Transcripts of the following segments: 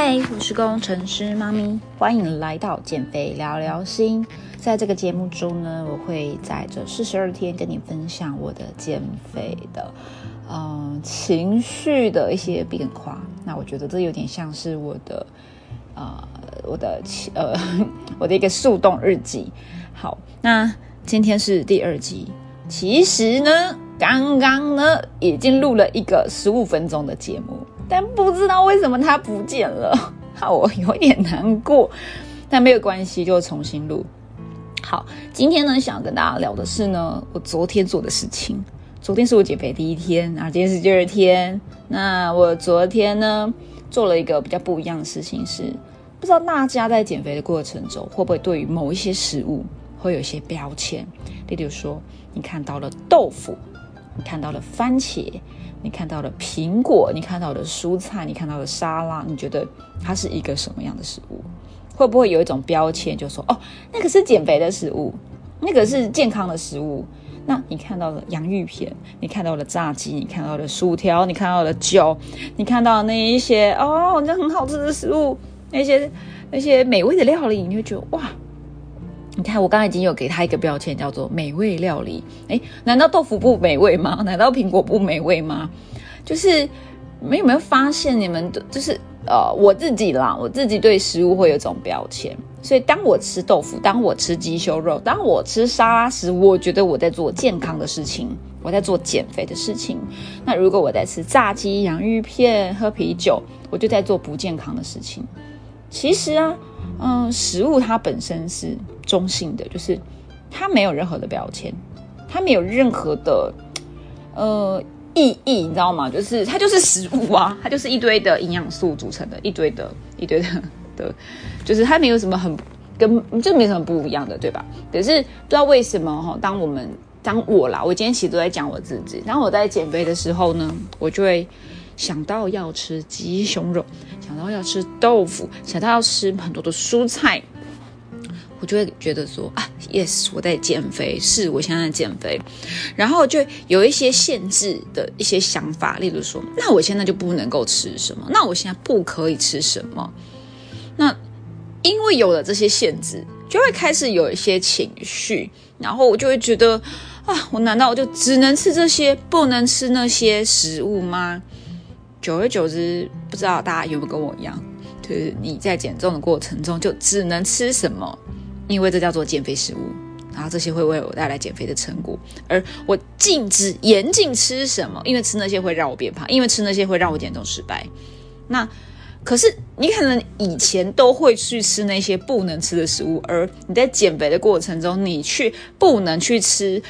嗨，我是工程师妈咪，欢迎来到减肥聊聊心。在这个节目中呢，我会在这四十二天跟你分享我的减肥的，嗯，情绪的一些变化。那我觉得这有点像是我的，呃，我的呃，我的一个速冻日记。好，那今天是第二集。其实呢，刚刚呢已经录了一个十五分钟的节目。但不知道为什么它不见了，我有点难过。但没有关系，就重新录。好，今天呢，想跟大家聊的是呢，我昨天做的事情。昨天是我减肥第一天，然后今天是第二天。那我昨天呢，做了一个比较不一样的事情，是不知道大家在减肥的过程中，会不会对于某一些食物会有一些标签？例如说，你看到了豆腐，你看到了番茄。你看到了苹果，你看到了蔬菜，你看到了沙拉，你觉得它是一个什么样的食物？会不会有一种标签，就说哦，那个是减肥的食物，那个是健康的食物？那你看到了洋芋片，你看到了炸鸡，你看到了薯条，你看到了酒，你看到那一些哦，那很好吃的食物，那些那些美味的料理，你会觉得哇。你看，我刚才已经有给他一个标签，叫做美味料理。哎，难道豆腐不美味吗？难道苹果不美味吗？就是没有没有发现你们，就是呃，我自己啦，我自己对食物会有种标签。所以当我吃豆腐，当我吃鸡胸肉，当我吃沙拉时，我觉得我在做健康的事情，我在做减肥的事情。那如果我在吃炸鸡、洋芋片、喝啤酒，我就在做不健康的事情。其实啊。嗯，食物它本身是中性的，就是它没有任何的标签，它没有任何的呃意义，你知道吗？就是它就是食物啊，它就是一堆的营养素组成的，一堆的一堆的 的，就是它没有什么很跟这没什么不一样的，对吧？可是不知道为什么哈，当我们当我啦，我今天其实都在讲我自己，当我在减肥的时候呢，我就会。想到要吃鸡胸肉，想到要吃豆腐，想到要吃很多的蔬菜，我就会觉得说啊，yes，我在减肥，是我现在在减肥，然后就有一些限制的一些想法，例如说，那我现在就不能够吃什么？那我现在不可以吃什么？那因为有了这些限制，就会开始有一些情绪，然后我就会觉得啊，我难道我就只能吃这些，不能吃那些食物吗？久而久之，不知道大家有没有跟我一样，就是你在减重的过程中就只能吃什么，因为这叫做减肥食物，然后这些会为我带来减肥的成果，而我禁止严禁吃什么，因为吃那些会让我变胖，因为吃那些会让我减重失败。那可是你可能以前都会去吃那些不能吃的食物，而你在减肥的过程中，你去不能去吃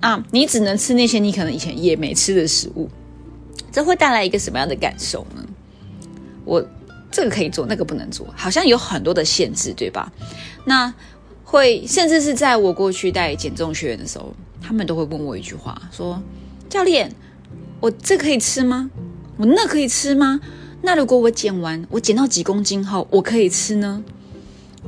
啊，你只能吃那些你可能以前也没吃的食物。这会带来一个什么样的感受呢？我这个可以做，那个不能做，好像有很多的限制，对吧？那会甚至是在我过去带减重学员的时候，他们都会问我一句话，说：“教练，我这可以吃吗？我那可以吃吗？那如果我减完，我减到几公斤后，我可以吃呢？”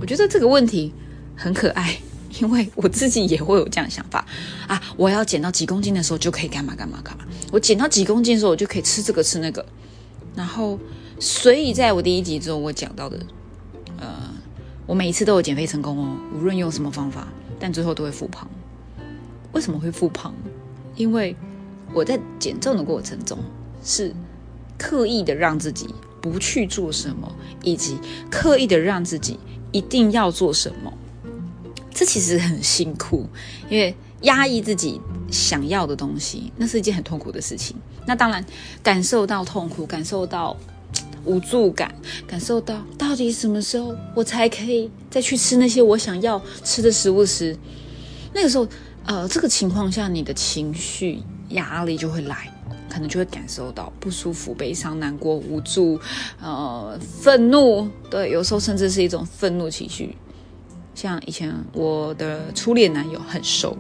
我觉得这个问题很可爱。因为我自己也会有这样的想法啊，我要减到几公斤的时候就可以干嘛干嘛干嘛。我减到几公斤的时候，我就可以吃这个吃那个。然后，所以在我第一集之后我讲到的，呃，我每一次都有减肥成功哦，无论用什么方法，但最后都会复胖。为什么会复胖？因为我在减重的过程中是刻意的让自己不去做什么，以及刻意的让自己一定要做什么。这其实很辛苦，因为压抑自己想要的东西，那是一件很痛苦的事情。那当然，感受到痛苦，感受到无助感，感受到到底什么时候我才可以再去吃那些我想要吃的食物时，那个时候，呃，这个情况下，你的情绪压力就会来，可能就会感受到不舒服、悲伤、难过、无助，呃，愤怒，对，有时候甚至是一种愤怒情绪。像以前我的初恋男友很瘦，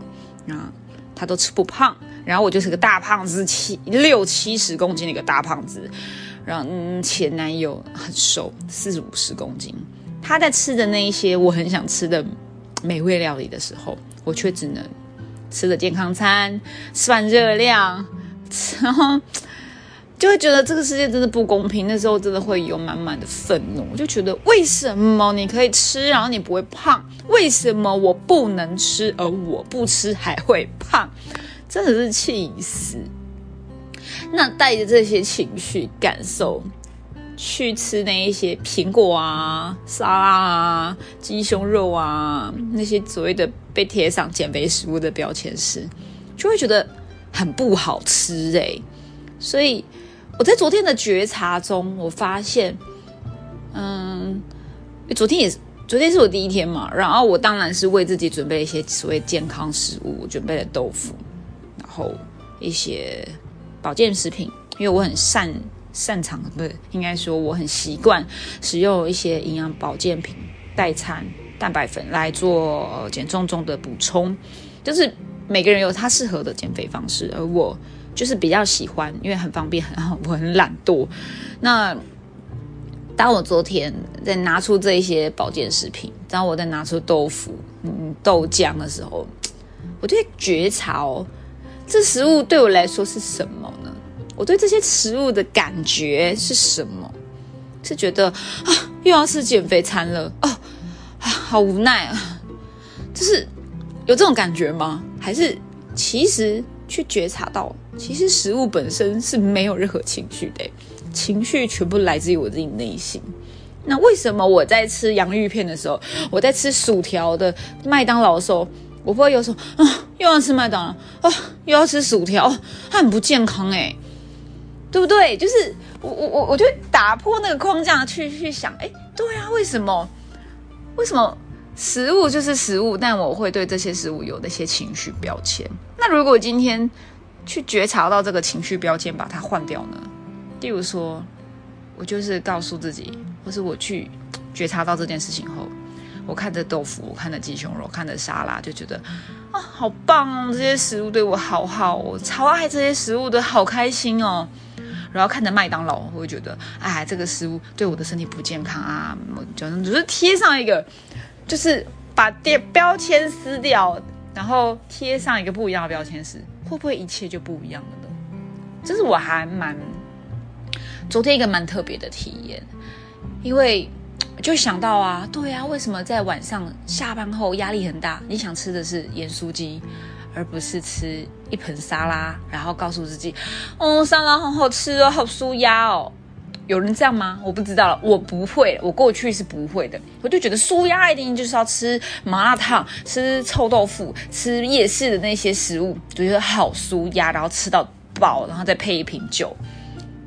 啊，他都吃不胖，然后我就是个大胖子，七六七十公斤的一个大胖子。然后前男友很瘦，四五十公斤，他在吃的那一些我很想吃的美味料理的时候，我却只能吃的健康餐，算热量，然后就会觉得这个世界真的不公平。那时候真的会有满满的愤怒，我就觉得为什么你可以吃，然后你不会胖？为什么我不能吃，而我不吃还会胖？真的是气死！那带着这些情绪感受。去吃那一些苹果啊、沙拉啊、鸡胸肉啊，那些所谓的被贴上减肥食物的标签时，就会觉得很不好吃哎。所以我在昨天的觉察中，我发现，嗯，昨天也是，昨天是我第一天嘛，然后我当然是为自己准备一些所谓健康食物，准备了豆腐，然后一些保健食品，因为我很擅。擅长不是应该说我很习惯使用一些营养保健品代餐蛋白粉来做减重中的补充，就是每个人有他适合的减肥方式，而我就是比较喜欢，因为很方便，很好，我很懒惰。那当我昨天在拿出这一些保健食品，当我在拿出豆腐、嗯豆浆的时候，我就会觉察哦，这食物对我来说是什么呢？我对这些食物的感觉是什么？是觉得啊，又要吃减肥餐了哦，好无奈啊！就是有这种感觉吗？还是其实去觉察到，其实食物本身是没有任何情绪的，情绪全部来自于我自己内心。那为什么我在吃洋芋片的时候，我在吃薯条的麦当劳的时候，我不会有说啊，又要吃麦当劳啊，又要吃薯条，它很不健康哎。对不对？就是我我我我就打破那个框架去去想，哎，对啊，为什么？为什么食物就是食物？但我会对这些食物有那些情绪标签。那如果今天去觉察到这个情绪标签，把它换掉呢？例如说，我就是告诉自己，或是我去觉察到这件事情后，我看着豆腐，我看着鸡胸肉，看着沙拉，就觉得啊，好棒哦！这些食物对我好好，我超爱这些食物的，好开心哦。然后看着麦当劳，我会觉得，哎，这个食物对我的身体不健康啊！就只是贴上一个，就是把标标签撕掉，然后贴上一个不一样的标签时，会不会一切就不一样了呢？这是我还蛮昨天一个蛮特别的体验，因为 就想到啊，对啊，为什么在晚上下班后压力很大？你想吃的是盐酥鸡。而不是吃一盆沙拉，然后告诉自己，哦，沙拉好好吃哦，好舒压哦。有人这样吗？我不知道了，我不会，我过去是不会的。我就觉得舒压一定就是要吃麻辣烫、吃臭豆腐、吃夜市的那些食物，就觉得好舒压，然后吃到饱，然后再配一瓶酒。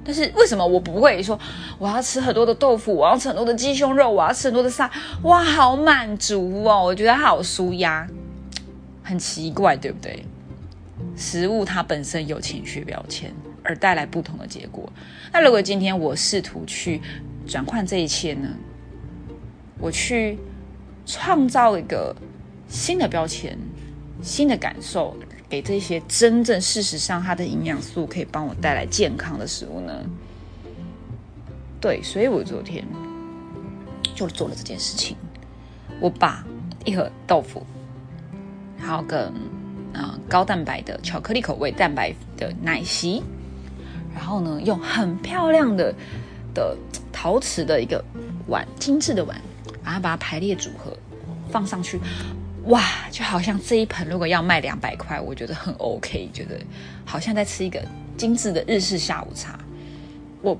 但是为什么我不会说我要吃很多的豆腐，我要吃很多的鸡胸肉，我要吃很多的沙？哇，好满足哦，我觉得好舒压。很奇怪，对不对？食物它本身有情绪标签，而带来不同的结果。那如果今天我试图去转换这一切呢？我去创造一个新的标签、新的感受，给这些真正事实上它的营养素可以帮我带来健康的食物呢？对，所以我昨天就做了这件事情。我把一盒豆腐。然后跟嗯高蛋白的巧克力口味蛋白的奶昔，然后呢用很漂亮的的陶瓷的一个碗精致的碗，然后把它排列组合放上去，哇，就好像这一盆如果要卖两百块，我觉得很 OK，觉得好像在吃一个精致的日式下午茶。我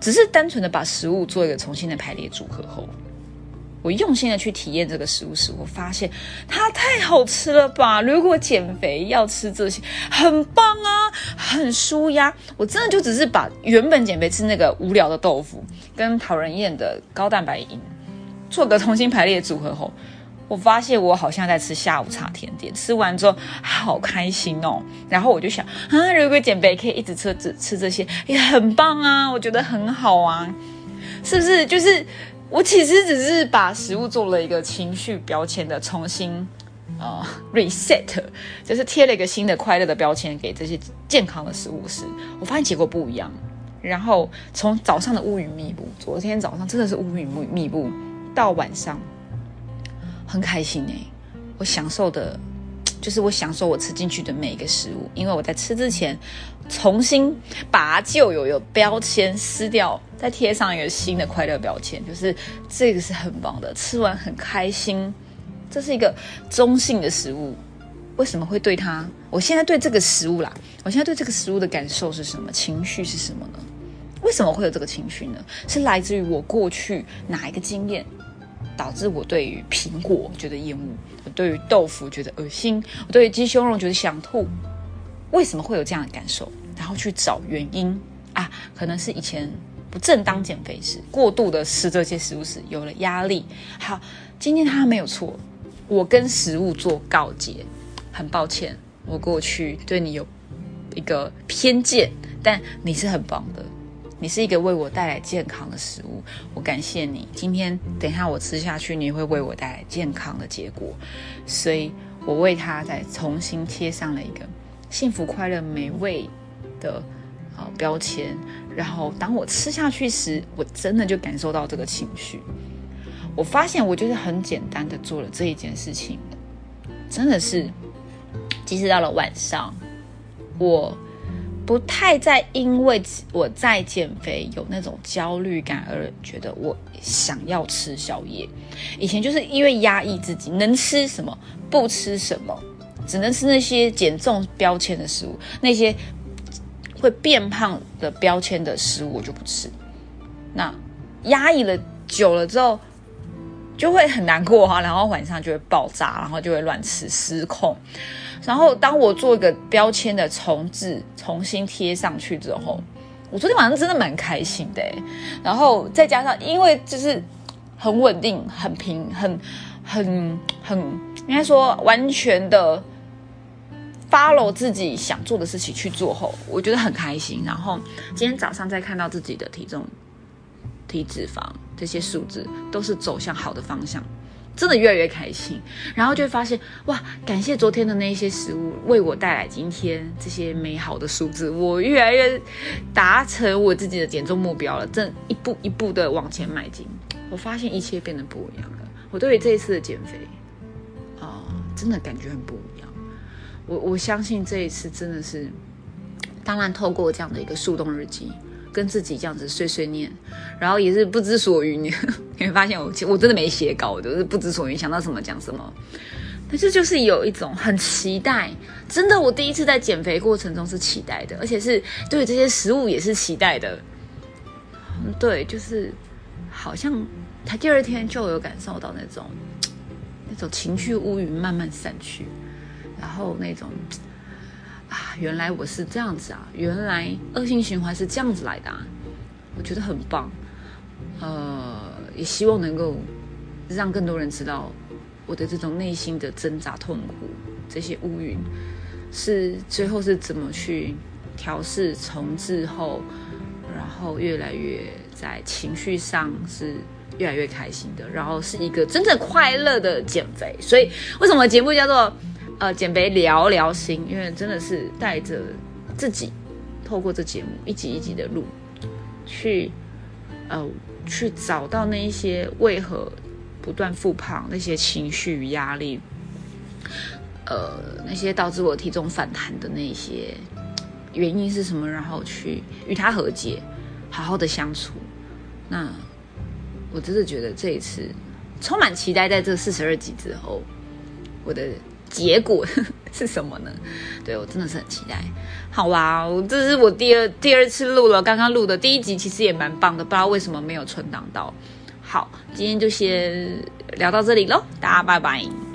只是单纯的把食物做一个重新的排列组合后。我用心的去体验这个食物时，我发现它太好吃了吧！如果减肥要吃这些，很棒啊，很舒压。我真的就只是把原本减肥吃那个无聊的豆腐跟讨人厌的高蛋白饮做个重新排列组合后，我发现我好像在吃下午茶甜点。吃完之后好开心哦，然后我就想啊，如果减肥可以一直吃只吃这些，也很棒啊，我觉得很好啊，是不是？就是。我其实只是把食物做了一个情绪标签的重新呃 reset，就是贴了一个新的快乐的标签给这些健康的食物时，我发现结果不一样。然后从早上的乌云密布，昨天早上真的是乌云密密布，到晚上很开心哎，我享受的就是我享受我吃进去的每一个食物，因为我在吃之前重新把旧有有标签撕掉，再贴上一个新的快乐标签，就是这个是很棒的，吃完很开心。这是一个中性的食物，为什么会对它？我现在对这个食物啦，我现在对这个食物的感受是什么？情绪是什么呢？为什么会有这个情绪呢？是来自于我过去哪一个经验，导致我对于苹果觉得厌恶，我对于豆腐觉得恶心，我对于鸡胸肉觉得想吐？为什么会有这样的感受？然后去找原因啊，可能是以前不正当减肥时，过度的吃这些食物时有了压力。好，今天他没有错。我跟食物做告诫，很抱歉，我过去对你有一个偏见，但你是很棒的，你是一个为我带来健康的食物，我感谢你。今天等一下我吃下去，你会为我带来健康的结果，所以我为他再重新贴上了一个幸福、快乐、美味的呃标签。然后当我吃下去时，我真的就感受到这个情绪。我发现，我就是很简单的做了这一件事情，真的是，即使到了晚上，我不太再因为我在减肥有那种焦虑感而觉得我想要吃宵夜。以前就是因为压抑自己，能吃什么不吃什么，只能吃那些减重标签的食物，那些会变胖的标签的食物我就不吃。那压抑了久了之后。就会很难过哈，然后晚上就会爆炸，然后就会乱吃失控。然后当我做一个标签的重置，重新贴上去之后，我昨天晚上真的蛮开心的。然后再加上，因为就是很稳定、很平、很很很，应该说完全的 follow 自己想做的事情去做后，我觉得很开心。然后今天早上再看到自己的体重。体脂肪这些数字都是走向好的方向，真的越来越开心。然后就会发现，哇，感谢昨天的那些食物为我带来今天这些美好的数字，我越来越达成我自己的减重目标了，正一步一步的往前迈进。我发现一切变得不一样了。我对于这一次的减肥啊，真的感觉很不。我我相信这一次真的是，当然透过这样的一个速冻日记。跟自己这样子碎碎念，然后也是不知所云。你会发现我我真的没写稿，我就是不知所云，想到什么讲什么。但是就是有一种很期待，真的，我第一次在减肥过程中是期待的，而且是对这些食物也是期待的。嗯，对，就是好像他第二天就有感受到那种那种情绪乌云慢慢散去，然后那种。啊，原来我是这样子啊！原来恶性循环是这样子来的，啊，我觉得很棒。呃，也希望能够让更多人知道我的这种内心的挣扎、痛苦，这些乌云是最后是怎么去调试、重置后，然后越来越在情绪上是越来越开心的，然后是一个真正快乐的减肥。所以，为什么节目叫做？呃，减肥聊聊心，因为真的是带着自己，透过这节目一集一集的录，去呃去找到那一些为何不断复胖那些情绪与压力，呃那些导致我体重反弹的那些原因是什么，然后去与他和解，好好的相处。那我真的觉得这一次充满期待，在这四十二集之后，我的。结果 是什么呢？对我真的是很期待。好啦，这是我第二第二次录了，刚刚录的第一集其实也蛮棒的，不知道为什么没有存档到。好，今天就先聊到这里喽，大家拜拜。